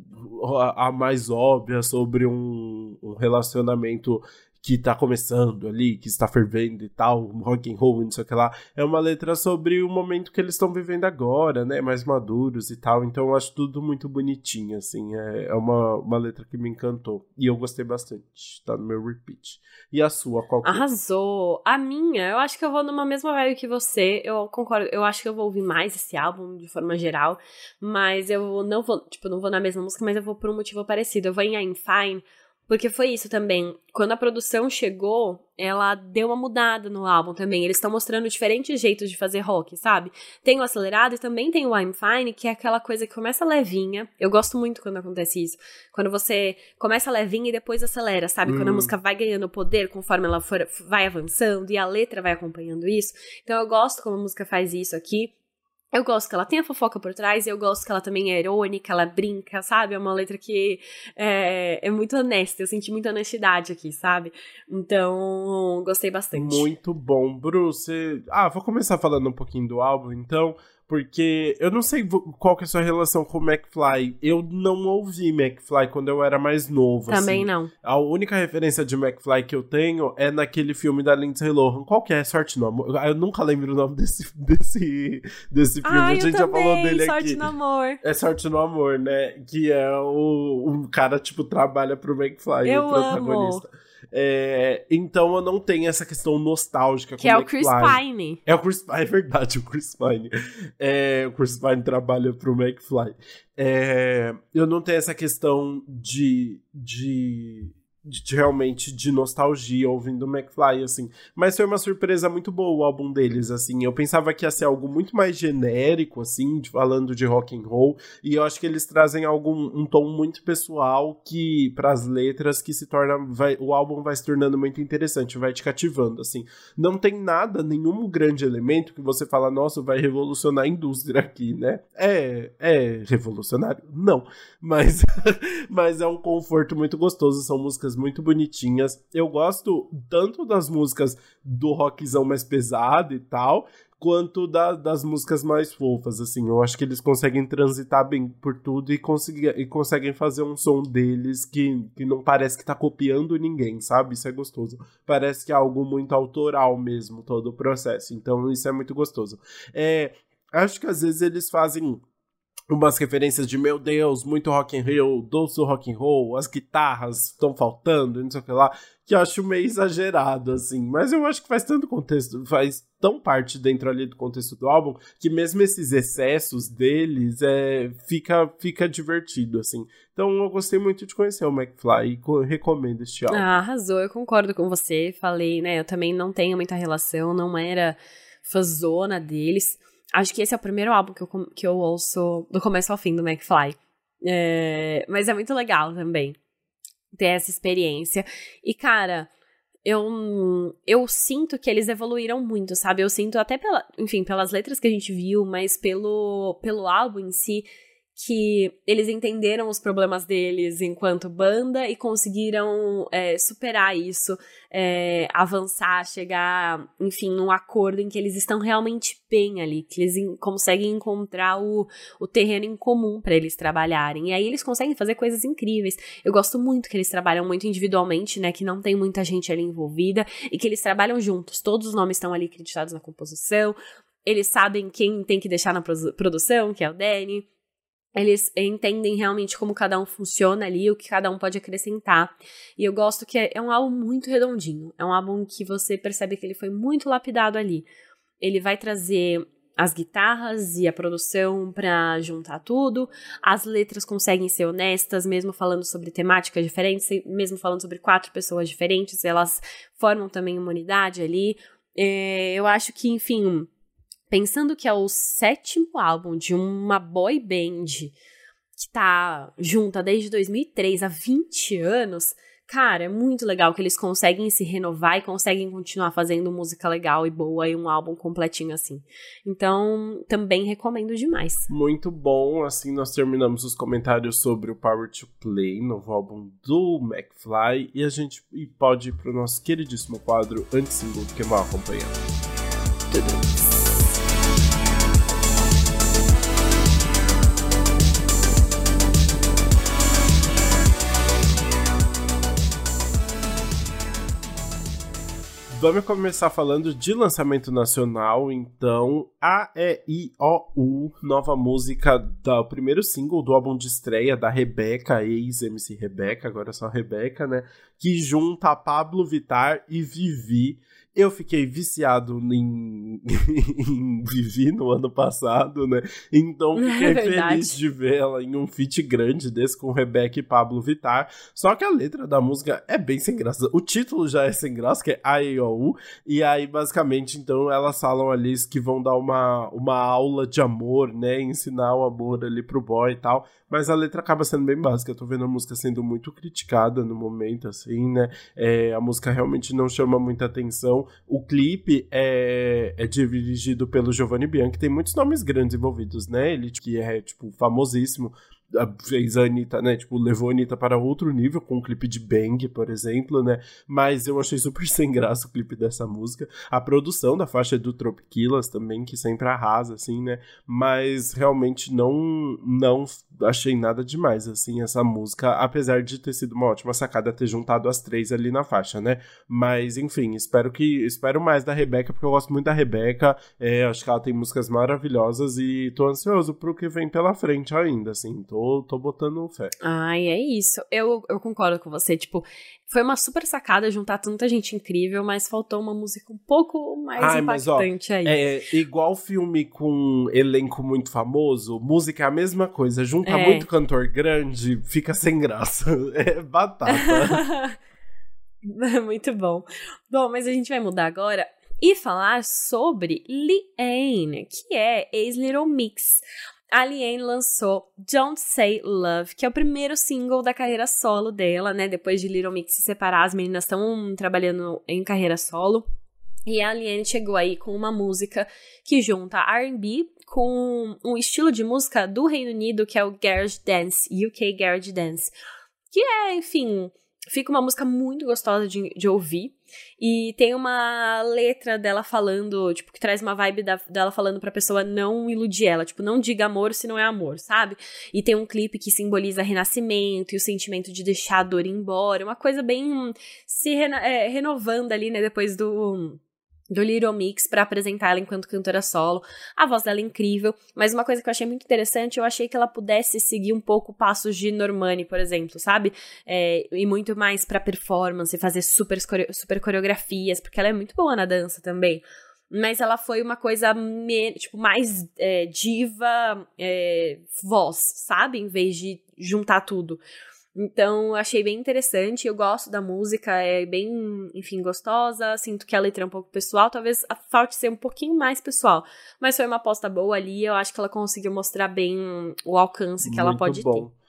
a, a mais óbvia sobre um, um relacionamento que tá começando ali, que está fervendo e tal, rock and roll, não sei o que lá. É uma letra sobre o momento que eles estão vivendo agora, né? Mais maduros e tal. Então eu acho tudo muito bonitinho, assim. É, é uma, uma letra que me encantou. E eu gostei bastante. Tá no meu repeat. E a sua, qual que é? Arrasou. A minha, eu acho que eu vou numa mesma vibe que você. Eu concordo. Eu acho que eu vou ouvir mais esse álbum de forma geral. Mas eu não vou, tipo, não vou na mesma música, mas eu vou por um motivo parecido. Eu vou em I'm Fine. Porque foi isso também. Quando a produção chegou, ela deu uma mudada no álbum também. Eles estão mostrando diferentes jeitos de fazer rock, sabe? Tem o acelerado e também tem o I'm Fine, que é aquela coisa que começa levinha. Eu gosto muito quando acontece isso. Quando você começa levinha e depois acelera, sabe? Quando a Hum. música vai ganhando poder conforme ela for, vai avançando e a letra vai acompanhando isso. Então eu gosto como a música faz isso aqui. Eu gosto que ela tenha fofoca por trás, eu gosto que ela também é irônica, ela brinca, sabe? É uma letra que é, é muito honesta, eu senti muita honestidade aqui, sabe? Então, gostei bastante. Muito bom. Bruce, ah, vou começar falando um pouquinho do álbum, então, porque eu não sei qual que é a sua relação com o McFly. Eu não ouvi McFly quando eu era mais novo, Também assim. não. A única referência de McFly que eu tenho é naquele filme da Lindsay Lohan. Qual que é? Sorte no Amor? Ah, Eu nunca lembro o nome desse, <laughs> desse, desse filme. Ah, a eu gente já falou dele sorte aqui. no amor. É Sorte no Amor, né? Que é o, o cara, tipo, trabalha pro McFly, Eu o protagonista. É, então eu não tenho essa questão nostálgica. Que é o Chris Pine. É o Chris Pine, <laughs> é verdade, o Chris Pine. É, o Chris Pine trabalha pro McFly. É, eu não tenho essa questão de, de de, realmente de nostalgia ouvindo o McFly, assim. Mas foi uma surpresa muito boa o álbum deles, assim. Eu pensava que ia ser algo muito mais genérico, assim, de, falando de rock and roll. E eu acho que eles trazem algum, um tom muito pessoal que, para as letras, que se torna. Vai, o álbum vai se tornando muito interessante, vai te cativando, assim. Não tem nada, nenhum grande elemento que você fala, nossa, vai revolucionar a indústria aqui, né? É, é revolucionário? Não. Mas, <laughs> mas é um conforto muito gostoso. São músicas muito bonitinhas. Eu gosto tanto das músicas do rockzão mais pesado e tal, quanto da, das músicas mais fofas, assim. Eu acho que eles conseguem transitar bem por tudo e, e conseguem fazer um som deles que, que não parece que tá copiando ninguém, sabe? Isso é gostoso. Parece que é algo muito autoral mesmo, todo o processo. Então, isso é muito gostoso. É, acho que às vezes eles fazem umas referências de meu Deus, muito rock and roll, doce rock and roll, as guitarras estão faltando, não sei o que lá, que eu acho meio exagerado assim, mas eu acho que faz tanto contexto, faz tão parte dentro ali do contexto do álbum que mesmo esses excessos deles é fica fica divertido assim. Então eu gostei muito de conhecer o McFly e recomendo este álbum. Ah, arrasou, eu concordo com você, falei, né, eu também não tenho muita relação, não era fãzona deles. Acho que esse é o primeiro álbum que eu, que eu ouço do começo ao fim do McFly. É, mas é muito legal também ter essa experiência. E, cara, eu, eu sinto que eles evoluíram muito, sabe? Eu sinto até pela, enfim, pelas letras que a gente viu, mas pelo, pelo álbum em si, que eles entenderam os problemas deles enquanto banda e conseguiram é, superar isso, é, avançar, chegar, enfim, num acordo em que eles estão realmente bem ali, que eles conseguem encontrar o, o terreno em comum para eles trabalharem. E aí eles conseguem fazer coisas incríveis. Eu gosto muito que eles trabalham muito individualmente, né? Que não tem muita gente ali envolvida e que eles trabalham juntos. Todos os nomes estão ali acreditados na composição. Eles sabem quem tem que deixar na produção, que é o Danny eles entendem realmente como cada um funciona ali, o que cada um pode acrescentar. E eu gosto que é, é, um álbum muito redondinho. É um álbum que você percebe que ele foi muito lapidado ali. Ele vai trazer as guitarras e a produção para juntar tudo. As letras conseguem ser honestas, mesmo falando sobre temáticas diferentes, mesmo falando sobre quatro pessoas diferentes, elas formam também uma unidade ali. É, eu acho que, enfim, pensando que é o sétimo álbum de uma boy band que tá junta desde 2003, há 20 anos, cara, é muito legal que eles conseguem se renovar e conseguem continuar fazendo música legal e boa e um álbum completinho assim. Então, também recomendo demais. Muito bom, assim nós terminamos os comentários sobre o Power to Play, novo álbum do McFly, e a gente pode ir pro nosso queridíssimo quadro anti-single do que mal acompanhando. Tudo. Vamos começar falando de lançamento nacional, então. A E I O U, nova música do primeiro single do álbum de estreia da Rebeca, ex-MC Rebeca, agora é só Rebeca, né? Que junta Pablo Vitar e Vivi eu fiquei viciado em, <laughs> em Vivi no ano passado, né? Então fiquei é feliz de ver ela em um feat grande desse com Rebeca e Pablo Vittar. Só que a letra da música é bem sem graça. O título já é sem graça, que é AEOU. E aí, basicamente, então, elas falam ali que vão dar uma, uma aula de amor, né? Ensinar o amor ali pro boy e tal. Mas a letra acaba sendo bem básica. Eu tô vendo a música sendo muito criticada no momento, assim, né? É, a música realmente não chama muita atenção. O clipe é, é dirigido pelo Giovanni Bianchi, tem muitos nomes grandes envolvidos, né? Ele que é, tipo, famosíssimo fez a Anitta, né? Tipo, levou a Anitta para outro nível com o clipe de Bang, por exemplo, né? Mas eu achei super <laughs> sem graça o clipe dessa música. A produção da faixa é do Tropiquilas também, que sempre arrasa, assim, né? Mas realmente não, não achei nada demais, assim, essa música, apesar de ter sido uma ótima sacada ter juntado as três ali na faixa, né? Mas, enfim, espero que. Espero mais da Rebeca, porque eu gosto muito da Rebeca. É, acho que ela tem músicas maravilhosas e tô ansioso pro que vem pela frente ainda, assim. Tô tô, tô botando fé. Ai, é isso. Eu, eu concordo com você. Tipo, foi uma super sacada juntar tanta gente incrível, mas faltou uma música um pouco mais Ai, impactante mas, ó, aí. É igual filme com elenco muito famoso, música é a mesma coisa. Junta é. muito cantor grande, fica sem graça. <laughs> É batata. <laughs> muito bom. Bom, mas a gente vai mudar agora e falar sobre Liane, que é ex-Little Mix. A Liane lançou Don't Say Love, que é o primeiro single da carreira solo dela, né? Depois de Little Mix se separar, as meninas estão trabalhando em carreira solo. E a Liane chegou aí com uma música que junta R&B com um estilo de música do Reino Unido, que é o Garage Dance, UK Garage Dance. Que é, enfim, fica uma música muito gostosa de, de ouvir. E tem uma letra dela falando, tipo, que traz uma vibe da, dela falando pra pessoa não iludir ela. Tipo, não diga amor se não é amor, sabe? E tem um clipe que simboliza renascimento e o sentimento de deixar a dor embora. Uma coisa bem se reno, é, renovando ali, né? Depois do do Little Mix para apresentar ela enquanto cantora solo. A voz dela é incrível, mas uma coisa que eu achei muito interessante, eu achei que ela pudesse seguir um pouco passos de Normani, por exemplo, sabe? É, e muito mais para performance, fazer super, super coreografias, porque ela é muito boa na dança também. Mas ela foi uma coisa me, tipo, mais é, diva é, voz, sabe? Em vez de juntar tudo. Então, achei bem interessante. Eu gosto da música, é bem, enfim, gostosa. Sinto que a letra é um pouco pessoal, talvez falte ser um pouquinho mais pessoal. Mas foi uma aposta boa ali. Eu acho que ela conseguiu mostrar bem o alcance que Muito ela pode bom. ter.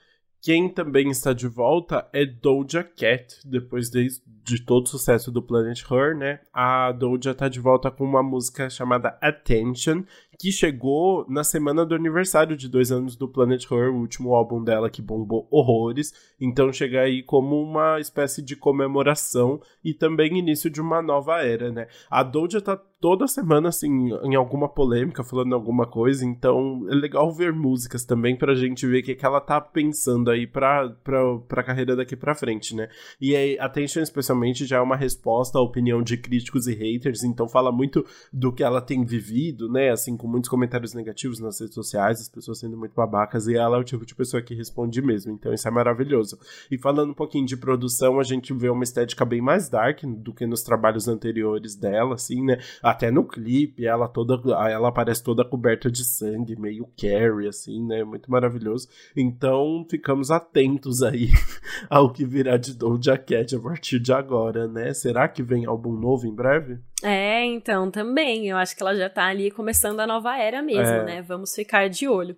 Quem também está de volta é Doja Cat, depois de, de todo o sucesso do Planet Her, né? A Doja está de volta com uma música chamada Attention, que chegou na semana do aniversário de dois anos do Planet Her, o último álbum dela que bombou horrores. Então chega aí como uma espécie de comemoração e também início de uma nova era, né? A Doja tá toda semana, assim, em alguma polêmica, falando alguma coisa, então é legal ver músicas também pra gente ver o que, que ela tá pensando aí pra, pra, pra carreira daqui pra frente, né? E aí, Attention, especialmente, já é uma resposta à opinião de críticos e haters, então fala muito do que ela tem vivido, né? Assim, com muitos comentários negativos nas redes sociais, as pessoas sendo muito babacas, e ela é o tipo de pessoa que responde mesmo, então isso é maravilhoso. E falando um pouquinho de produção, a gente vê uma estética bem mais dark do que nos trabalhos anteriores dela, assim, né? Até no clipe, ela toda, ela aparece toda coberta de sangue, meio Carrie, assim, né? Muito maravilhoso. Então, ficamos atentos aí <laughs> ao que virá de Doja Cat a partir de agora, né? Será que vem álbum novo em breve? É, então, também. Eu acho que ela já tá ali começando a nova era mesmo, é. né? Vamos ficar de olho.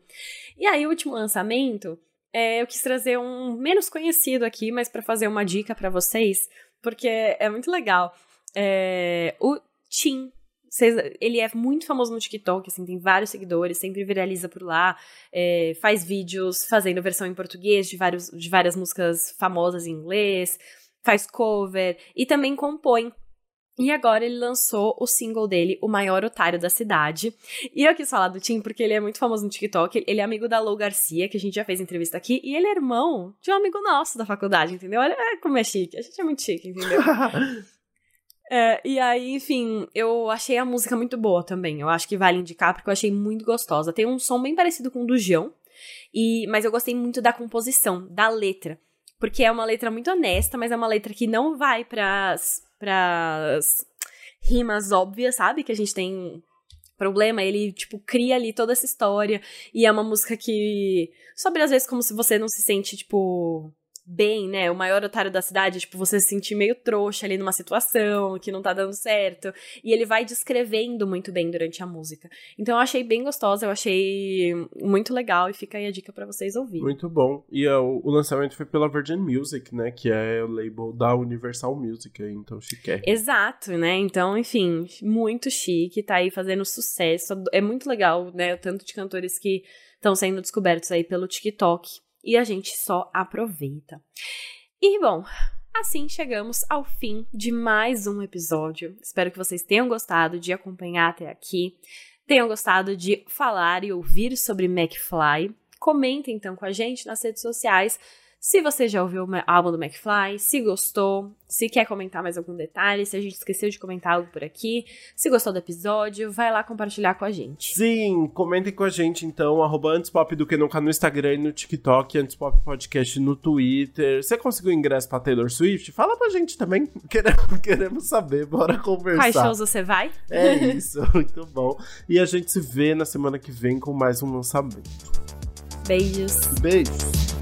E aí, o último lançamento, é, eu quis trazer um menos conhecido aqui, mas para fazer uma dica para vocês, porque é muito legal. É, o Tim ele é muito famoso no TikTok, assim, tem vários seguidores, sempre viraliza por lá, é, faz vídeos fazendo versão em português de, vários, de várias músicas famosas em inglês, faz cover e também compõe e agora ele lançou o single dele, O Maior Otário da Cidade. E eu quis falar do Tim porque ele é muito famoso no TikTok. Ele é amigo da Lou Garcia, que a gente já fez entrevista aqui. E ele é irmão de um amigo nosso da faculdade, entendeu? Olha como é chique. A gente é muito chique, entendeu? <laughs> é, e aí, enfim, eu achei a música muito boa também. Eu acho que vale indicar porque eu achei muito gostosa. Tem um som bem parecido com o do João. E, mas eu gostei muito da composição, da letra. Porque é uma letra muito honesta, mas é uma letra que não vai pras pras rimas óbvias, sabe? Que a gente tem problema, ele, tipo, cria ali toda essa história. E é uma música que. Sobre às vezes como se você não se sente, tipo bem, né? O maior otário da cidade, tipo, você se sentir meio trouxa ali numa situação que não tá dando certo. E ele vai descrevendo muito bem durante a música. Então eu achei bem gostosa, eu achei muito legal e fica aí a dica para vocês ouvirem. Muito bom. E uh, o lançamento foi pela Virgin Music, né? Que é o label da Universal Music, então chique. Exato, né? Então, enfim, muito chique, tá aí fazendo sucesso. É muito legal, né? O tanto de cantores que estão sendo descobertos aí pelo TikTok e a gente só aproveita. E bom, assim chegamos ao fim de mais um episódio. Espero que vocês tenham gostado de acompanhar até aqui, tenham gostado de falar e ouvir sobre McFly. Comentem então com a gente nas redes sociais Se você já ouviu o álbum do McFly, se gostou, se quer comentar mais algum detalhe, se a gente esqueceu de comentar algo por aqui, se gostou do episódio, vai lá compartilhar com a gente. Sim, comentem com a gente então, arroba Antespop do que nunca no Instagram e no TikTok, Antespop Podcast no Twitter. Você conseguiu ingresso pra Taylor Swift? Fala pra gente também, <laughs> queremos, queremos saber, bora conversar. Quais shows você vai? É isso, <laughs> muito bom. E a gente se vê na semana que vem com mais um lançamento. Beijos. Beijos.